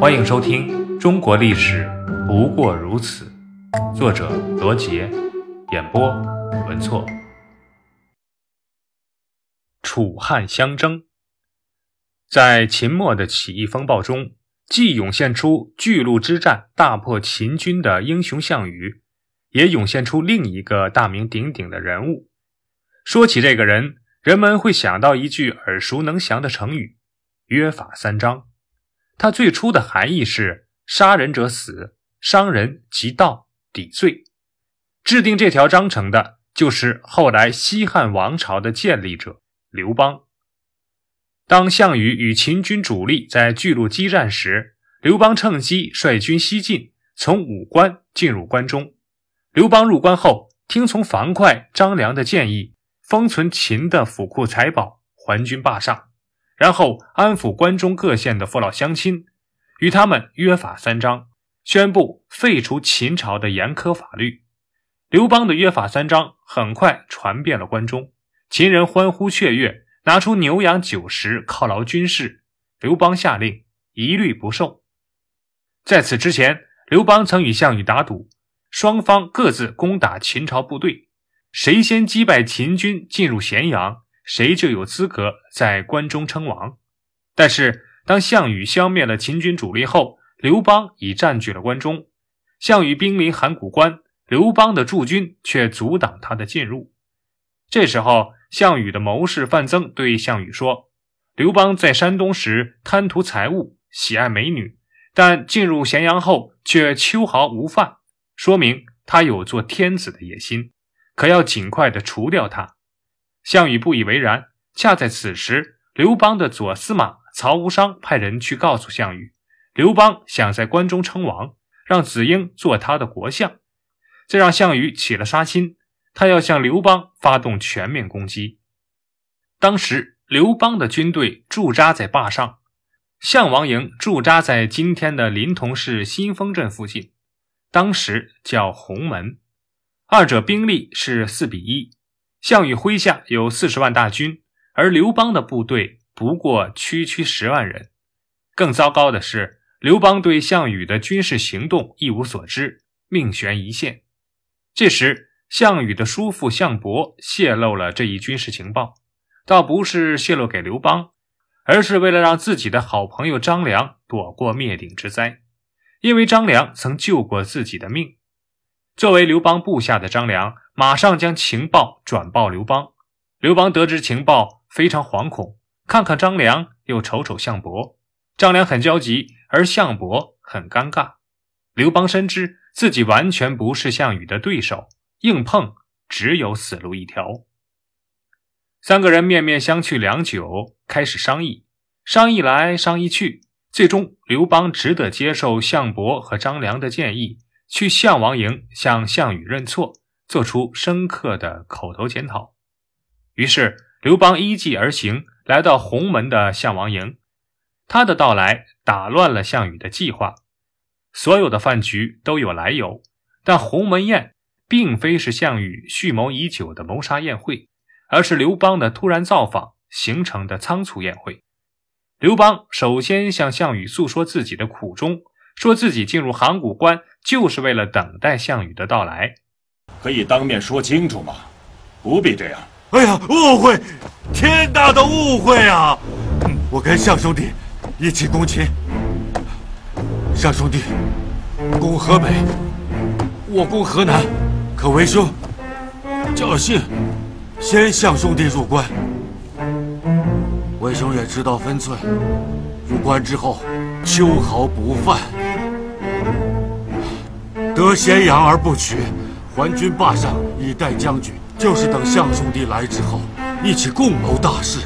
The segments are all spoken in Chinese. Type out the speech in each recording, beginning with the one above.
欢迎收听《中国历史不过如此》，作者罗杰，演播文措。楚汉相争，在秦末的起义风暴中，既涌现出巨鹿之战大破秦军的英雄项羽，也涌现出另一个大名鼎鼎的人物。说起这个人，人们会想到一句耳熟能详的成语“约法三章”。它最初的含义是“杀人者死，伤人即盗抵罪”。制定这条章程的就是后来西汉王朝的建立者刘邦。当项羽与秦军主力在巨鹿激战时，刘邦趁机率军西进，从武关进入关中。刘邦入关后，听从樊哙、张良的建议，封存秦的府库财宝，还军霸上。然后安抚关中各县的父老乡亲，与他们约法三章，宣布废除秦朝的严苛法律。刘邦的约法三章很快传遍了关中，秦人欢呼雀跃，拿出牛羊酒食犒劳军士。刘邦下令一律不受。在此之前，刘邦曾与项羽打赌，双方各自攻打秦朝部队，谁先击败秦军进入咸阳。谁就有资格在关中称王。但是，当项羽消灭了秦军主力后，刘邦已占据了关中。项羽兵临函谷关，刘邦的驻军却阻挡他的进入。这时候，项羽的谋士范增对项羽说：“刘邦在山东时贪图财物，喜爱美女，但进入咸阳后却秋毫无犯，说明他有做天子的野心，可要尽快的除掉他。”项羽不以为然。恰在此时，刘邦的左司马曹无伤派人去告诉项羽，刘邦想在关中称王，让子婴做他的国相，这让项羽起了杀心，他要向刘邦发动全面攻击。当时，刘邦的军队驻扎在坝上，项王营驻扎在今天的临潼市新丰镇附近，当时叫鸿门，二者兵力是四比一。项羽麾下有四十万大军，而刘邦的部队不过区区十万人。更糟糕的是，刘邦对项羽的军事行动一无所知，命悬一线。这时，项羽的叔父项伯泄露了这一军事情报，倒不是泄露给刘邦，而是为了让自己的好朋友张良躲过灭顶之灾，因为张良曾救过自己的命。作为刘邦部下的张良。马上将情报转报刘邦。刘邦得知情报，非常惶恐，看看张良，又瞅瞅项伯。张良很焦急，而项伯很尴尬。刘邦深知自己完全不是项羽的对手，硬碰只有死路一条。三个人面面相觑良久，开始商议。商议来商议去，最终刘邦只得接受项伯和张良的建议，去项王营向项羽认错。做出深刻的口头检讨，于是刘邦依计而行，来到鸿门的项王营。他的到来打乱了项羽的计划。所有的饭局都有来由，但鸿门宴并非是项羽蓄谋已久的谋杀宴会，而是刘邦的突然造访形成的仓促宴会。刘邦首先向项羽诉说自己的苦衷，说自己进入函谷关就是为了等待项羽的到来。可以当面说清楚吗？不必这样。哎呀，误会，天大的误会啊！我跟项兄弟一起攻秦，项兄弟攻河北，我攻河南，可为兄侥幸先项兄弟入关。为兄也知道分寸，入关之后秋毫不犯，得咸阳而不取。还军霸上以待将军，就是等项兄弟来之后，一起共谋大事。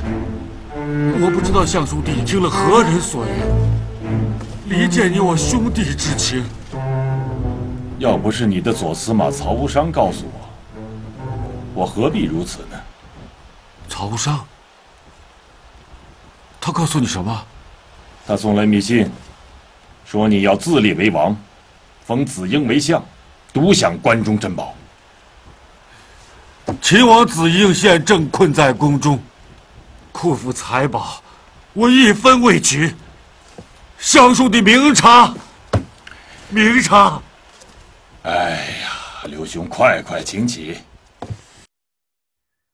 我不知道项兄弟听了何人所言，离间你我兄弟之情。要不是你的左司马曹无伤告诉我，我何必如此呢？曹无伤，他告诉你什么？他送来密信，说你要自立为王，封子婴为相。独享关中珍宝。秦王子婴现正困在宫中，库府财宝，我一分未取。相书的明察，明察。哎呀，刘兄，快快请起。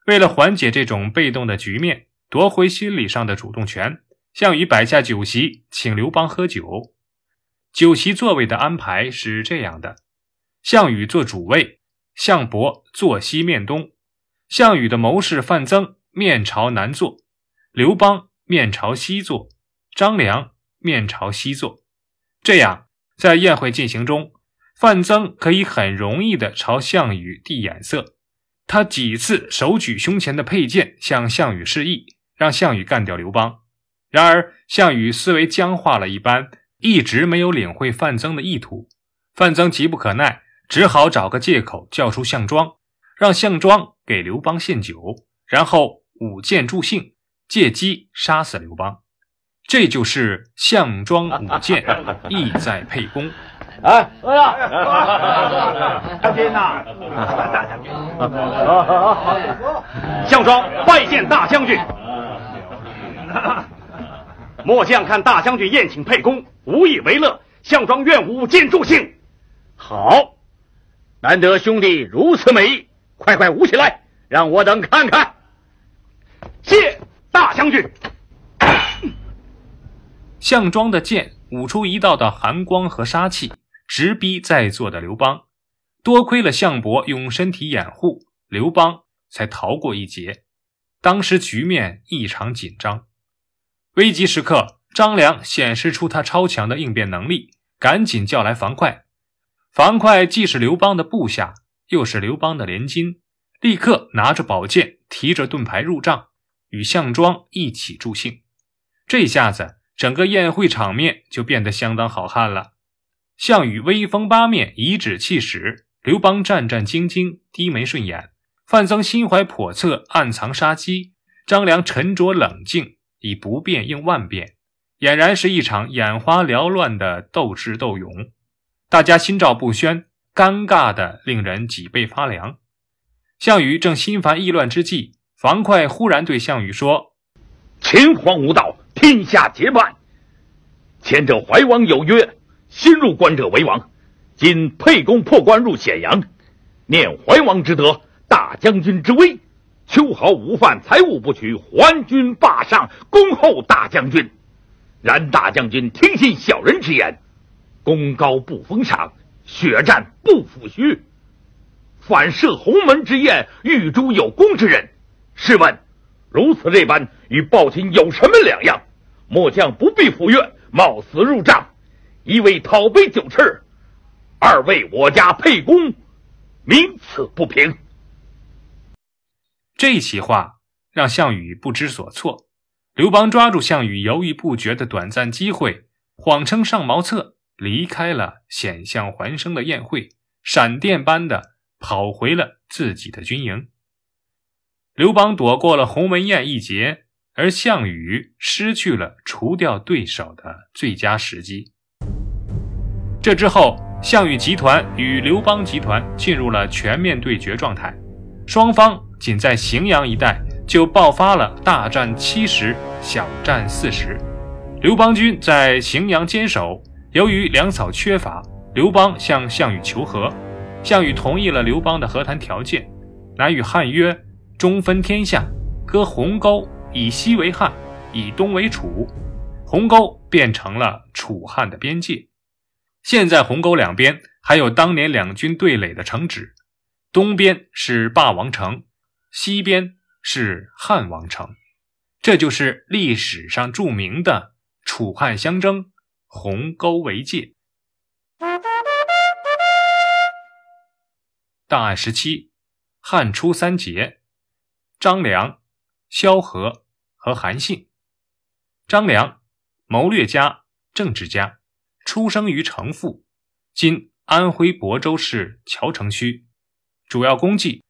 为了缓解这种被动的局面，夺回心理上的主动权，项羽摆下酒席，请刘邦喝酒。酒席座位的安排是这样的：项羽坐主位，项伯坐西面东，项羽的谋士范增面朝南坐，刘邦面朝西坐，张良面朝西坐。这样，在宴会进行中，范增可以很容易地朝项羽递眼色。他几次手举胸前的佩剑向项羽示意，让项羽干掉刘邦。然而，项羽思维僵化了一般，一直没有领会范增的意图。范增急不可耐，只好找个借口叫出项庄，让项庄给刘邦献酒，然后舞剑助兴，借机杀死刘邦。这就是项庄舞剑，意在沛公。哎，哎呀，将军呐，大将军，项庄拜见大将军。末将看大将军宴请沛公，无以为乐，项庄愿舞剑助兴。好，难得兄弟如此美意，快快舞起来，让我等看看。谢大将军。项庄的剑舞出一道道寒光和杀气。直逼在座的刘邦，多亏了项伯用身体掩护，刘邦才逃过一劫。当时局面异常紧张，危急时刻，张良显示出他超强的应变能力，赶紧叫来樊哙。樊哙既是刘邦的部下，又是刘邦的连襟，立刻拿着宝剑，提着盾牌入帐，与项庄一起助兴。这下子，整个宴会场面就变得相当好看了。项羽威风八面，颐指气使；刘邦战战兢兢，低眉顺眼；范增心怀叵测，暗藏杀机；张良沉着冷静，以不变应万变，俨然是一场眼花缭乱的斗智斗勇。大家心照不宣，尴尬的令人脊背发凉。项羽正心烦意乱之际，樊哙忽然对项羽说：“秦皇无道，天下皆败。前者怀王有约。”新入关者为王。今沛公破关入咸阳，念怀王之德，大将军之威，秋毫无犯，财物不取，还军霸上，恭候大将军。然大将军听信小人之言，功高不封赏，血战不抚恤，反设鸿门之宴，欲诛有功之人。试问，如此这般，与暴秦有什么两样？末将不必赴约，冒死入帐。一为讨杯酒吃，二为我家沛公，名此不平。这席话让项羽不知所措。刘邦抓住项羽犹豫不决的短暂机会，谎称上茅厕，离开了险象环生的宴会，闪电般的跑回了自己的军营。刘邦躲过了鸿门宴一劫，而项羽失去了除掉对手的最佳时机。这之后，项羽集团与刘邦集团进入了全面对决状态，双方仅在荥阳一带就爆发了大战七十，小战四十。刘邦军在荥阳坚守，由于粮草缺乏，刘邦向项羽求和，项羽同意了刘邦的和谈条件，乃与汉约，中分天下，割鸿沟，以西为汉，以东为楚，鸿沟变成了楚汉的边界。现在鸿沟两边还有当年两军对垒的城址，东边是霸王城，西边是汉王城，这就是历史上著名的楚汉相争，鸿沟为界。档案十七，汉初三杰：张良、萧何和韩信。张良，谋略家、政治家。出生于城父，今安徽亳州市谯城区。主要功绩：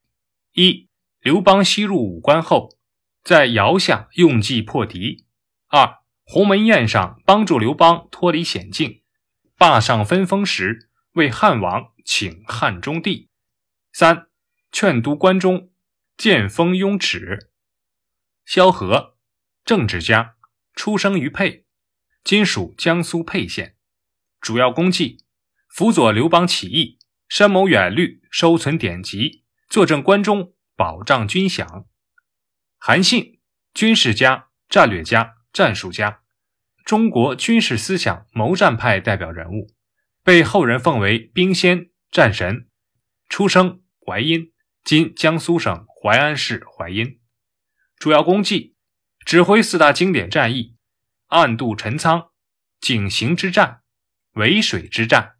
一、刘邦西入武关后，在瑶下用计破敌；二、鸿门宴上帮助刘邦脱离险境，霸上分封时为汉王请汉中帝；三、劝督关中，建封雍齿。萧何，政治家，出生于沛。今属江苏沛县。主要功绩：辅佐刘邦起义，深谋远虑，收存典籍，坐镇关中，保障军饷。韩信，军事家、战略家、战术家，中国军事思想谋战派代表人物，被后人奉为兵仙、战神。出生淮阴，今江苏省淮安市淮阴。主要功绩：指挥四大经典战役：暗渡陈仓、井陉之战、渭水之战、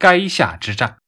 垓下之战。